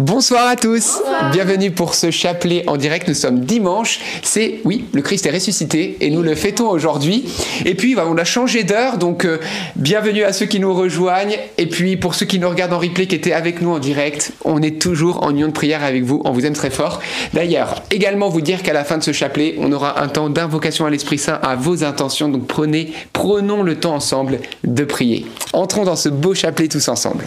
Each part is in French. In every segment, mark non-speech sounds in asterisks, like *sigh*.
Bonsoir à tous. Bienvenue pour ce chapelet en direct. Nous sommes dimanche. C'est, oui, le Christ est ressuscité et nous le fêtons aujourd'hui. Et puis, on a changé d'heure. Donc, euh, bienvenue à ceux qui nous rejoignent. Et puis, pour ceux qui nous regardent en replay, qui étaient avec nous en direct, on est toujours en union de prière avec vous. On vous aime très fort. D'ailleurs, également vous dire qu'à la fin de ce chapelet, on aura un temps d'invocation à l'Esprit Saint à vos intentions. Donc, prenez, prenons le temps ensemble de prier. Entrons dans ce beau chapelet tous ensemble.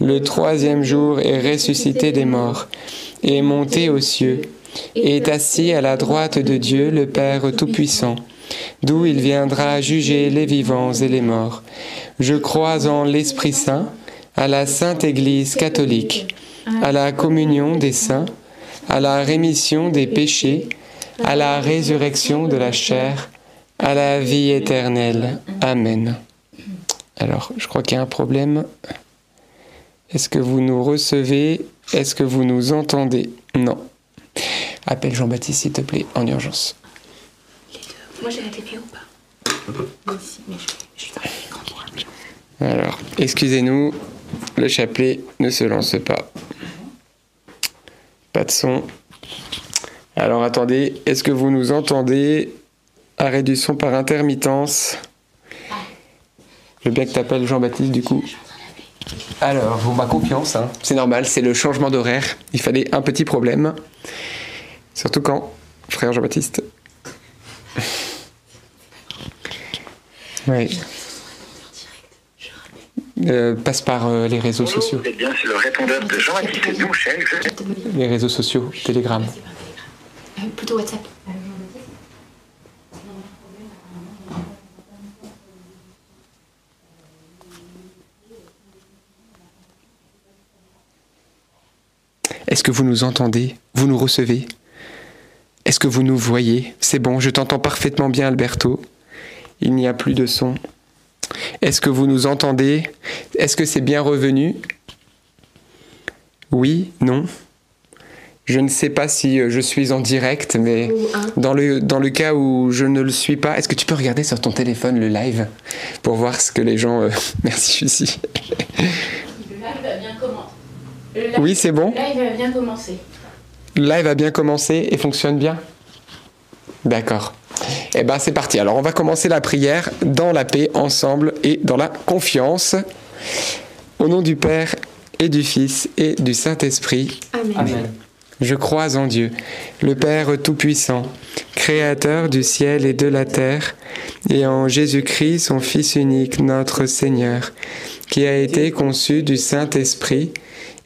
Le troisième jour est ressuscité des morts, est monté aux cieux, est assis à la droite de Dieu le Père Tout-Puissant, d'où il viendra juger les vivants et les morts. Je crois en l'Esprit Saint, à la Sainte Église catholique, à la communion des saints, à la rémission des péchés, à la résurrection de la chair, à la vie éternelle. Amen. Alors, je crois qu'il y a un problème. Est-ce que vous nous recevez? Est-ce que vous nous entendez? Non. Appelle Jean-Baptiste, s'il te plaît, en urgence. Les deux. Moi j'ai la TV ou pas? Mais je, je dans. Alors, excusez-nous, le chapelet ne se lance pas. Pas de son. Alors attendez, est-ce que vous nous entendez? Arrêt du son par intermittence. Je veux bien que tu appelles Jean-Baptiste du coup. Alors, bon, ma confiance, hein. c'est normal, c'est le changement d'horaire. Il fallait un petit problème. Surtout quand, frère Jean-Baptiste. Oui. Euh, passe par euh, les réseaux Bonjour, sociaux. vous êtes bien le répondeur de Jean-Baptiste Douchel. Je... Les réseaux sociaux, Telegram. Euh, plutôt WhatsApp. Est-ce que vous nous entendez? Vous nous recevez? Est-ce que vous nous voyez? C'est bon, je t'entends parfaitement bien, Alberto. Il n'y a plus de son. Est-ce que vous nous entendez? Est-ce que c'est bien revenu? Oui Non. Je ne sais pas si euh, je suis en direct, mais dans le, dans le cas où je ne le suis pas, est-ce que tu peux regarder sur ton téléphone le live pour voir ce que les gens... euh, *laughs* Merci, je suis ici. Le live a bien commencé. Le live, Oui, c'est bon Le live a bien commencé. Le live a bien commencé et fonctionne bien D'accord. Eh ben c'est parti. Alors on va commencer la prière dans la paix ensemble et dans la confiance. Au nom du Père et du Fils et du Saint-Esprit. Amen. Je crois en Dieu, le Père Tout-Puissant, Créateur du ciel et de la terre, et en Jésus-Christ, son Fils unique, notre Seigneur, qui a été conçu du Saint-Esprit,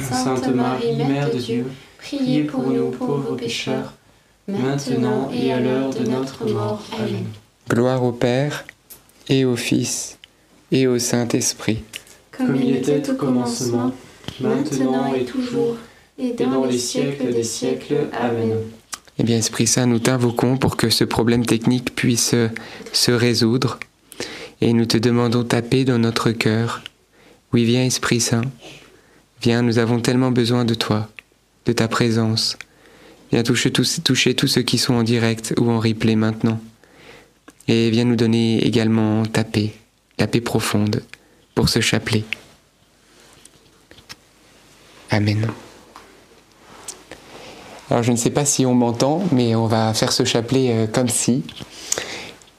Sainte Marie, Mère de Dieu, priez pour nous pauvres pécheurs, maintenant et à l'heure de notre mort. Amen. Gloire au Père, et au Fils, et au Saint-Esprit. Comme il était au commencement, maintenant et toujours, et dans les siècles des siècles. Amen. Eh bien, Esprit Saint, nous t'invoquons pour que ce problème technique puisse se résoudre. Et nous te demandons ta paix dans notre cœur. Oui, viens, Esprit Saint. Viens, nous avons tellement besoin de toi, de ta présence. Viens toucher tous, ceux qui sont en direct ou en replay maintenant. Et viens nous donner également ta paix, la paix profonde pour ce chapelet. Amen. Alors je ne sais pas si on m'entend, mais on va faire ce chapelet euh, comme si.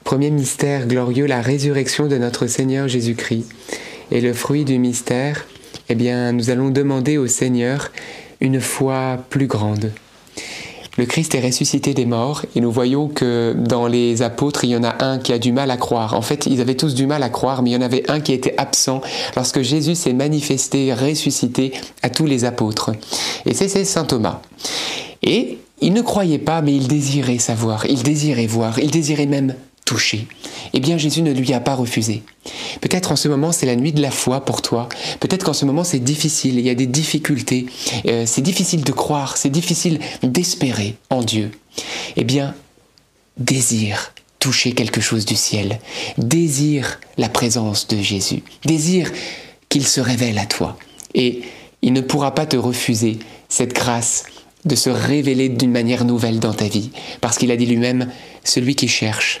Premier mystère glorieux, la résurrection de notre Seigneur Jésus-Christ. Et le fruit du mystère, eh bien, nous allons demander au Seigneur une foi plus grande. Le Christ est ressuscité des morts et nous voyons que dans les apôtres, il y en a un qui a du mal à croire. En fait, ils avaient tous du mal à croire, mais il y en avait un qui était absent lorsque Jésus s'est manifesté, ressuscité à tous les apôtres. Et c'est Saint Thomas. Et il ne croyait pas, mais il désirait savoir, il désirait voir, il désirait même touché. Eh bien, Jésus ne lui a pas refusé. Peut-être en ce moment, c'est la nuit de la foi pour toi. Peut-être qu'en ce moment, c'est difficile, il y a des difficultés. Euh, c'est difficile de croire, c'est difficile d'espérer en Dieu. Eh bien, désire toucher quelque chose du ciel. Désire la présence de Jésus. Désire qu'il se révèle à toi. Et il ne pourra pas te refuser cette grâce de se révéler d'une manière nouvelle dans ta vie. Parce qu'il a dit lui-même, celui qui cherche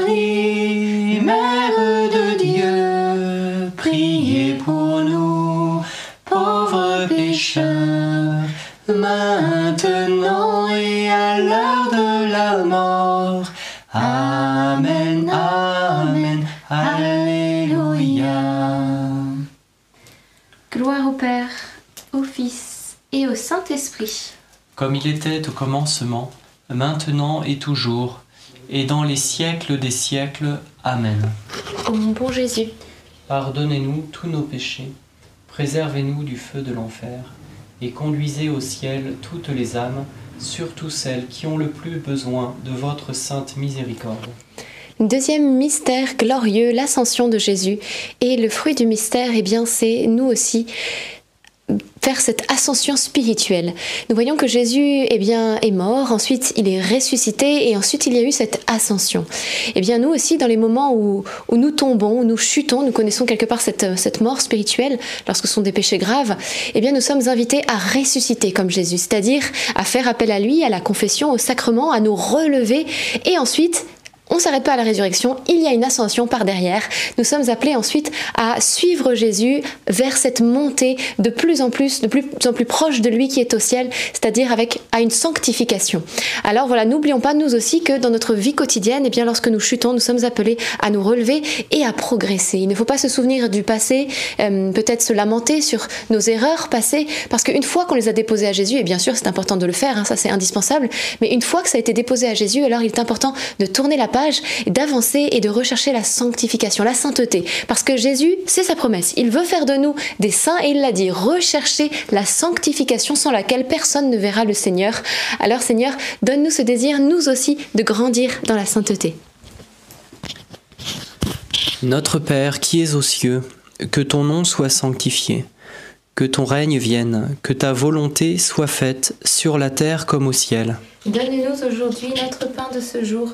au Fils et au Saint-Esprit. Comme il était au commencement, maintenant et toujours, et dans les siècles des siècles. Amen. Ô mon bon Jésus, Pardonnez-nous tous nos péchés, préservez-nous du feu de l'enfer, et conduisez au ciel toutes les âmes, surtout celles qui ont le plus besoin de votre sainte miséricorde. Deuxième mystère glorieux, l'ascension de Jésus. Et le fruit du mystère, eh bien, c'est nous aussi faire cette ascension spirituelle. Nous voyons que Jésus eh bien, est mort, ensuite il est ressuscité et ensuite il y a eu cette ascension. Eh bien nous aussi, dans les moments où, où nous tombons, où nous chutons, nous connaissons quelque part cette, cette mort spirituelle lorsque ce sont des péchés graves, eh bien nous sommes invités à ressusciter comme Jésus, c'est-à-dire à faire appel à lui, à la confession, au sacrement, à nous relever et ensuite on ne s'arrête pas à la résurrection, il y a une ascension par derrière. Nous sommes appelés ensuite à suivre Jésus vers cette montée de plus en plus, de plus en plus proche de lui qui est au ciel, c'est-à-dire avec à une sanctification. Alors voilà, n'oublions pas nous aussi que dans notre vie quotidienne, et bien lorsque nous chutons, nous sommes appelés à nous relever et à progresser. Il ne faut pas se souvenir du passé, euh, peut-être se lamenter sur nos erreurs passées, parce qu'une fois qu'on les a déposées à Jésus, et bien sûr c'est important de le faire, hein, ça c'est indispensable, mais une fois que ça a été déposé à Jésus, alors il est important de tourner la page d'avancer et de rechercher la sanctification, la sainteté. Parce que Jésus, c'est sa promesse. Il veut faire de nous des saints et il l'a dit, rechercher la sanctification sans laquelle personne ne verra le Seigneur. Alors Seigneur, donne-nous ce désir, nous aussi, de grandir dans la sainteté. Notre Père qui es aux cieux, que ton nom soit sanctifié, que ton règne vienne, que ta volonté soit faite sur la terre comme au ciel. Donne-nous aujourd'hui notre pain de ce jour.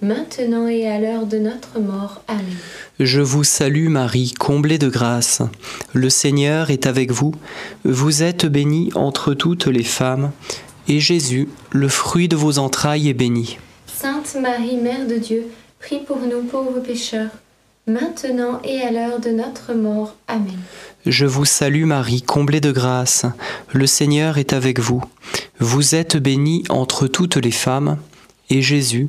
maintenant et à l'heure de notre mort. Amen. Je vous salue Marie, comblée de grâce. Le Seigneur est avec vous. Vous êtes bénie entre toutes les femmes, et Jésus, le fruit de vos entrailles, est béni. Sainte Marie, Mère de Dieu, prie pour nous pauvres pécheurs, maintenant et à l'heure de notre mort. Amen. Je vous salue Marie, comblée de grâce. Le Seigneur est avec vous. Vous êtes bénie entre toutes les femmes, et Jésus,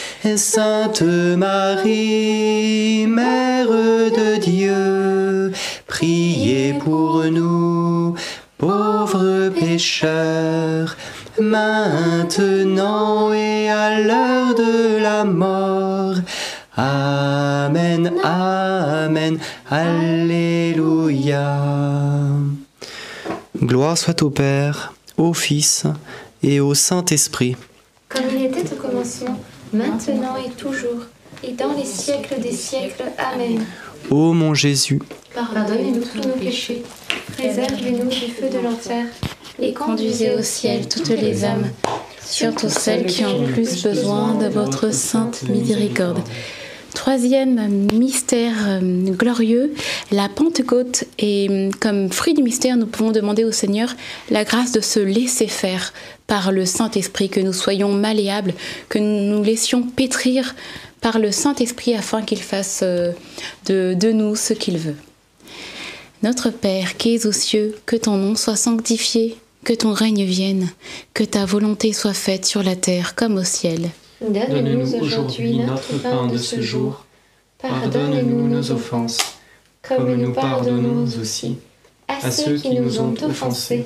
Sainte Marie, Mère de Dieu, priez pour nous pauvres pécheurs, maintenant et à l'heure de la mort. Amen, Amen, Alléluia. Gloire soit au Père, au Fils et au Saint-Esprit. Comme il était au commencement, maintenant et toujours, et dans les siècles des siècles. Amen. Ô mon Jésus, Pardonnez-nous tous nos péchés, préservez-nous du feu de l'enfer, et conduisez au ciel toutes les âmes, surtout celles qui ont le plus besoin de votre sainte miséricorde. Troisième mystère euh, glorieux, la Pentecôte. Et euh, comme fruit du mystère, nous pouvons demander au Seigneur la grâce de se laisser faire par le Saint-Esprit, que nous soyons malléables, que nous nous laissions pétrir par le Saint-Esprit afin qu'il fasse euh, de, de nous ce qu'il veut. Notre Père qui es aux cieux, que ton nom soit sanctifié, que ton règne vienne, que ta volonté soit faite sur la terre comme au ciel. donne-nous aujourd'hui notre pain de ce jour. Pardonne-nous nos offenses, comme nous pardonnons aussi à ceux qui nous ont offensés,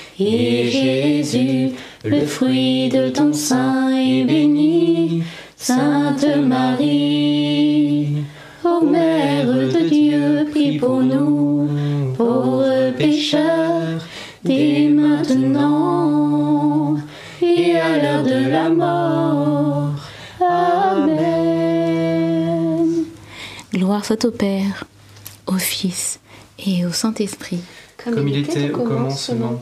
et Jésus, le fruit de ton sein, est béni. Sainte Marie, ô Mère de Dieu, prie pour nous, pauvres pécheurs, dès maintenant et à l'heure de la mort. Amen. Gloire soit au Père, au Fils et au Saint-Esprit. Comme il était au commencement,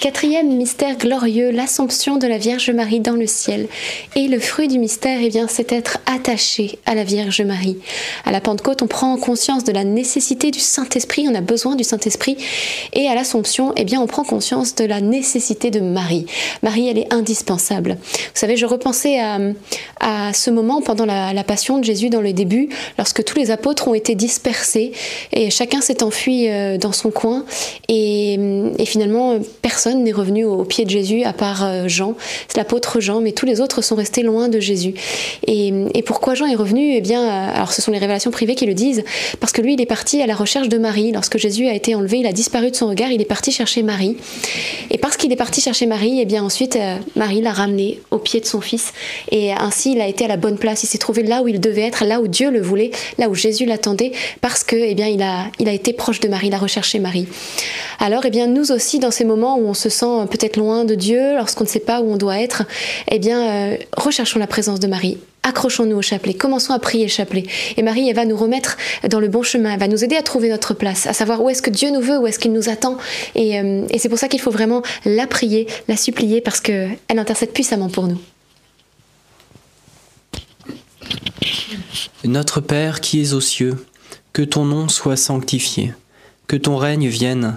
Quatrième mystère glorieux, l'Assomption de la Vierge Marie dans le ciel. Et le fruit du mystère, eh bien, c'est être attaché à la Vierge Marie. À la Pentecôte, on prend conscience de la nécessité du Saint-Esprit, on a besoin du Saint-Esprit. Et à l'Assomption, eh bien, on prend conscience de la nécessité de Marie. Marie, elle est indispensable. Vous savez, je repensais à, à ce moment pendant la, la passion de Jésus dans le début, lorsque tous les apôtres ont été dispersés et chacun s'est enfui euh, dans son coin. Et, et finalement, personne n'est revenu au pied de Jésus à part euh, Jean, c'est l'apôtre Jean, mais tous les autres sont restés loin de Jésus. Et, pourquoi Jean est revenu? Eh bien, euh, alors ce sont les révélations privées qui le disent, parce que lui, il est parti à la recherche de Marie. Lorsque Jésus a été enlevé, il a disparu de son regard, il est parti chercher Marie. Et parce qu'il est parti chercher Marie, eh bien ensuite, euh, Marie l'a ramené au pied de son fils. Et ainsi, il a été à la bonne place. Il s'est trouvé là où il devait être, là où Dieu le voulait, là où Jésus l'attendait, parce que, eh bien, il a, il a été proche de Marie, il a recherché Marie. Alors, eh bien, nous aussi, dans ces moments où on se sent peut-être loin de Dieu, lorsqu'on ne sait pas où on doit être, eh bien, euh, recherchons la présence de Marie. Accrochons-nous au chapelet, commençons à prier le chapelet. Et Marie, elle va nous remettre dans le bon chemin, elle va nous aider à trouver notre place, à savoir où est-ce que Dieu nous veut, où est-ce qu'il nous attend. Et, euh, et c'est pour ça qu'il faut vraiment la prier, la supplier, parce qu'elle intercède puissamment pour nous. Notre Père qui es aux cieux, que ton nom soit sanctifié, que ton règne vienne,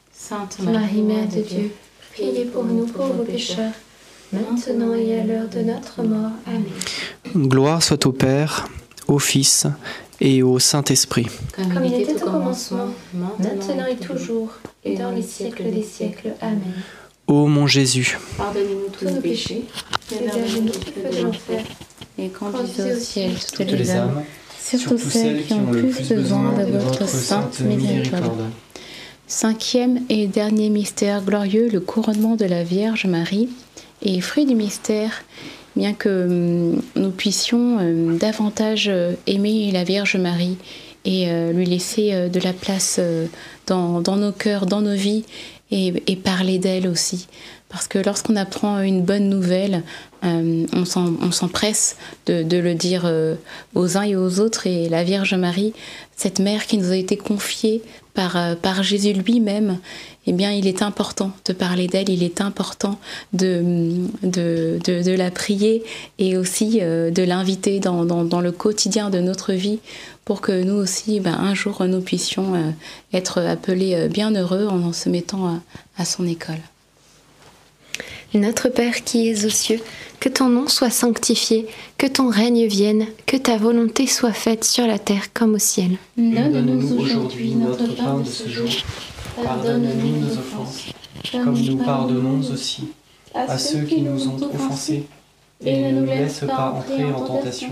Sainte Marie, Mère de Dieu, priez pour nous pauvres pécheurs, maintenant et à l'heure de notre mort. Amen. Gloire soit au Père, au Fils et au Saint-Esprit. Comme il était au commencement, maintenant et toujours, et dans les siècles des siècles. Amen. Ô mon Jésus, Pardonnez-nous tous nos péchés, hébergez-nous du feu de l'enfer, Et conduisez au ciel toutes Toutes les âmes, surtout celles qui ont le plus besoin de votre sainte miséricorde. Cinquième et dernier mystère glorieux, le couronnement de la Vierge Marie. Et fruit du mystère, bien que hum, nous puissions hum, davantage euh, aimer la Vierge Marie et euh, lui laisser euh, de la place dans nos cœurs, dans nos vies, et, parler d'elle aussi. Parce que lorsqu'on apprend une bonne nouvelle, euh, on s'empresse de, de le dire euh, aux uns et aux autres. Et la Vierge Marie, cette mère qui nous a été confiée par, euh, par Jésus lui-même, eh bien, il est important de parler d'elle, il est important de, de, la prier et aussi de l'inviter dans, dans le quotidien de notre vie pour que nous aussi, ben, un jour, nous puissions euh, être appelés euh, bienheureux en, en se mettant à, à son école. Notre Père qui es aux cieux, que ton nom soit sanctifié, que ton règne vienne, que ta volonté soit faite sur la terre comme au ciel. Donne-nous aujourd'hui notre pain de ce jour. Pardonne-nous nos offenses, comme nous pardonnons aussi à ceux qui nous ont offensés. Et ne nous laisse pas entrer en tentation,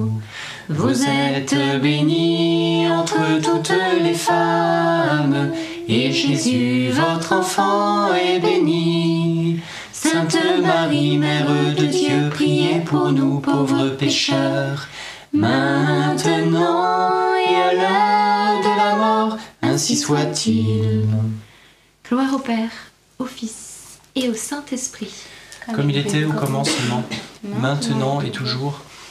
Vous êtes bénie entre toutes les femmes, et Jésus, votre enfant, est béni. Sainte Marie, Mère de Dieu, priez pour nous pauvres pécheurs, maintenant et à l'heure de la mort, ainsi soit-il. Gloire au Père, au Fils et au Saint-Esprit. Comme il était au commencement, maintenant et toujours,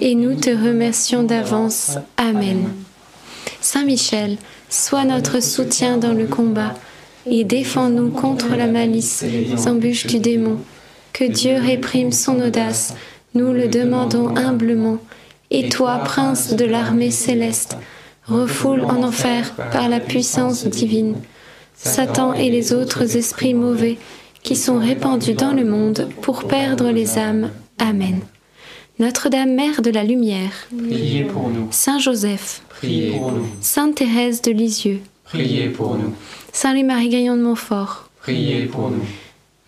et nous te remercions d'avance. Amen. Saint Michel, sois notre soutien dans le combat et défends-nous contre la malice, embûche du démon. Que Dieu réprime son audace, nous le demandons humblement. Et toi, prince de l'armée céleste, refoule en enfer par la puissance divine Satan et les autres esprits mauvais qui sont répandus dans le monde pour perdre les âmes. Amen. Notre-Dame, Mère de la Lumière, Priez pour nous, Saint Joseph, priez pour nous, Sainte Thérèse de Lisieux, priez pour nous, Saint Louis-Marie Gaillon de Montfort, priez pour nous.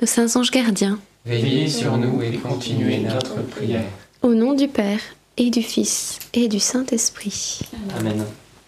nos saints anges gardiens, Veillez sur nous et continuez notre prière. au nom du Père et du Fils et du Saint-Esprit. Amen.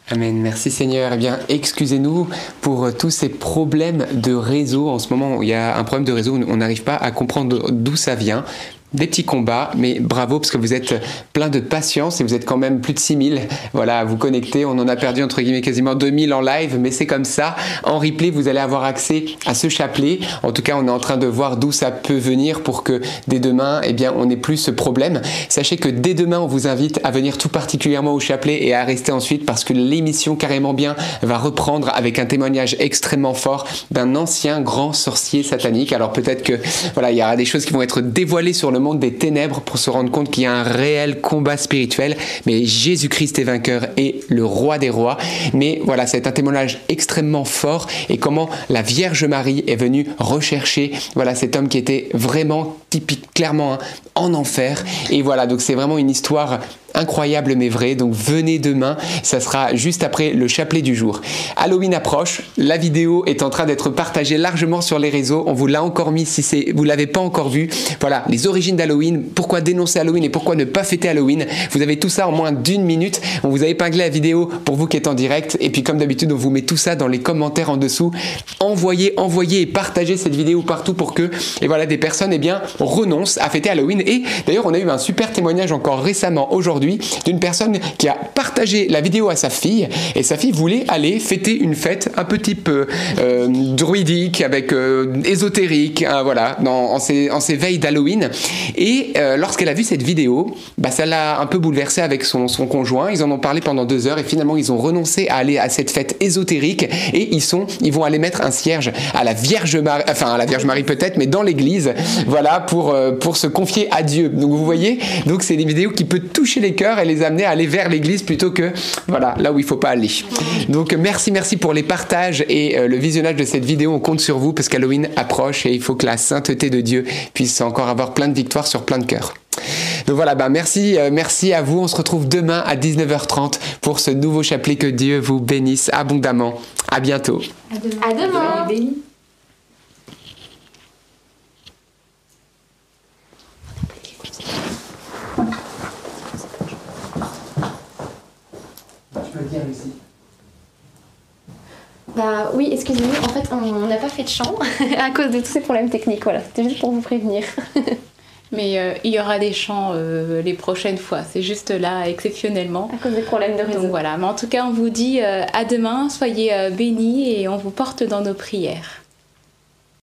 Amen. Merci Seigneur. Eh bien, excusez-nous pour tous ces problèmes de réseau. En ce moment, il y a un problème de réseau. On n'arrive pas à comprendre d'où ça vient. Des petits combats, mais bravo parce que vous êtes plein de patience et vous êtes quand même plus de 6000 voilà, à vous connecter. On en a perdu entre guillemets quasiment 2000 en live, mais c'est comme ça. En replay, vous allez avoir accès à ce chapelet. En tout cas, on est en train de voir d'où ça peut venir pour que dès demain, eh bien, on n'ait plus ce problème. Sachez que dès demain, on vous invite à venir tout particulièrement au chapelet et à rester ensuite parce que l'émission Carrément Bien va reprendre avec un témoignage extrêmement fort d'un ancien grand sorcier satanique. Alors peut-être que voilà, il y aura des choses qui vont être dévoilées sur le monde des ténèbres pour se rendre compte qu'il y a un réel combat spirituel. Mais Jésus-Christ est vainqueur et le roi des rois. Mais voilà, c'est un témoignage extrêmement fort et comment la Vierge Marie est venue rechercher voilà cet homme qui était vraiment typique, clairement hein, en enfer. Et voilà, donc c'est vraiment une histoire incroyable mais vrai. Donc venez demain, ça sera juste après le chapelet du jour. Halloween approche, la vidéo est en train d'être partagée largement sur les réseaux. On vous l'a encore mis si c'est vous l'avez pas encore vu. Voilà, les origines d'Halloween, pourquoi dénoncer Halloween et pourquoi ne pas fêter Halloween? Vous avez tout ça en moins d'une minute. On vous a épinglé la vidéo pour vous qui êtes en direct et puis comme d'habitude, on vous met tout ça dans les commentaires en dessous. Envoyez, envoyez et partagez cette vidéo partout pour que et voilà des personnes eh bien renoncent à fêter Halloween et d'ailleurs, on a eu un super témoignage encore récemment aujourd'hui d'une personne qui a partagé la vidéo à sa fille et sa fille voulait aller fêter une fête un peu type euh, druidique avec euh, ésotérique hein, voilà dans, en, ces veilles d'Halloween. Et euh, lorsqu'elle a vu cette vidéo bah, ça l'a un peu bouleversée avec son, son conjoint. Ils en ont parlé pendant deux heures et finalement ils ont renoncé à aller à cette fête ésotérique et ils sont ils vont aller mettre un cierge à la Vierge Marie enfin à la Vierge Marie peut-être mais dans l'église voilà pour, euh, pour se confier à Dieu. Donc vous voyez donc c'est des vidéos qui peuvent toucher les cœurs et les amener à aller vers l'église plutôt que voilà là où il faut pas aller. Donc merci, merci pour les partages et euh, le visionnage de cette vidéo. On compte sur vous parce qu'Halloween approche et il faut que la sainteté de Dieu puisse encore avoir plein de victoires sur plein de cœurs. Donc voilà, ben merci, euh, merci à vous. On se retrouve demain à 19h30 pour ce nouveau chapelet. Que Dieu vous bénisse abondamment. À bientôt. À demain. Tu peux Bah oui, excusez-nous, en fait on n'a pas fait de chant *laughs* à cause de tous ces problèmes techniques, voilà, c'était juste pour vous prévenir. *laughs* Mais euh, il y aura des chants euh, les prochaines fois. C'est juste là, exceptionnellement. À cause des problèmes de réseau. Donc voilà. Mais en tout cas, on vous dit euh, à demain. Soyez bénis et on vous porte dans nos prières.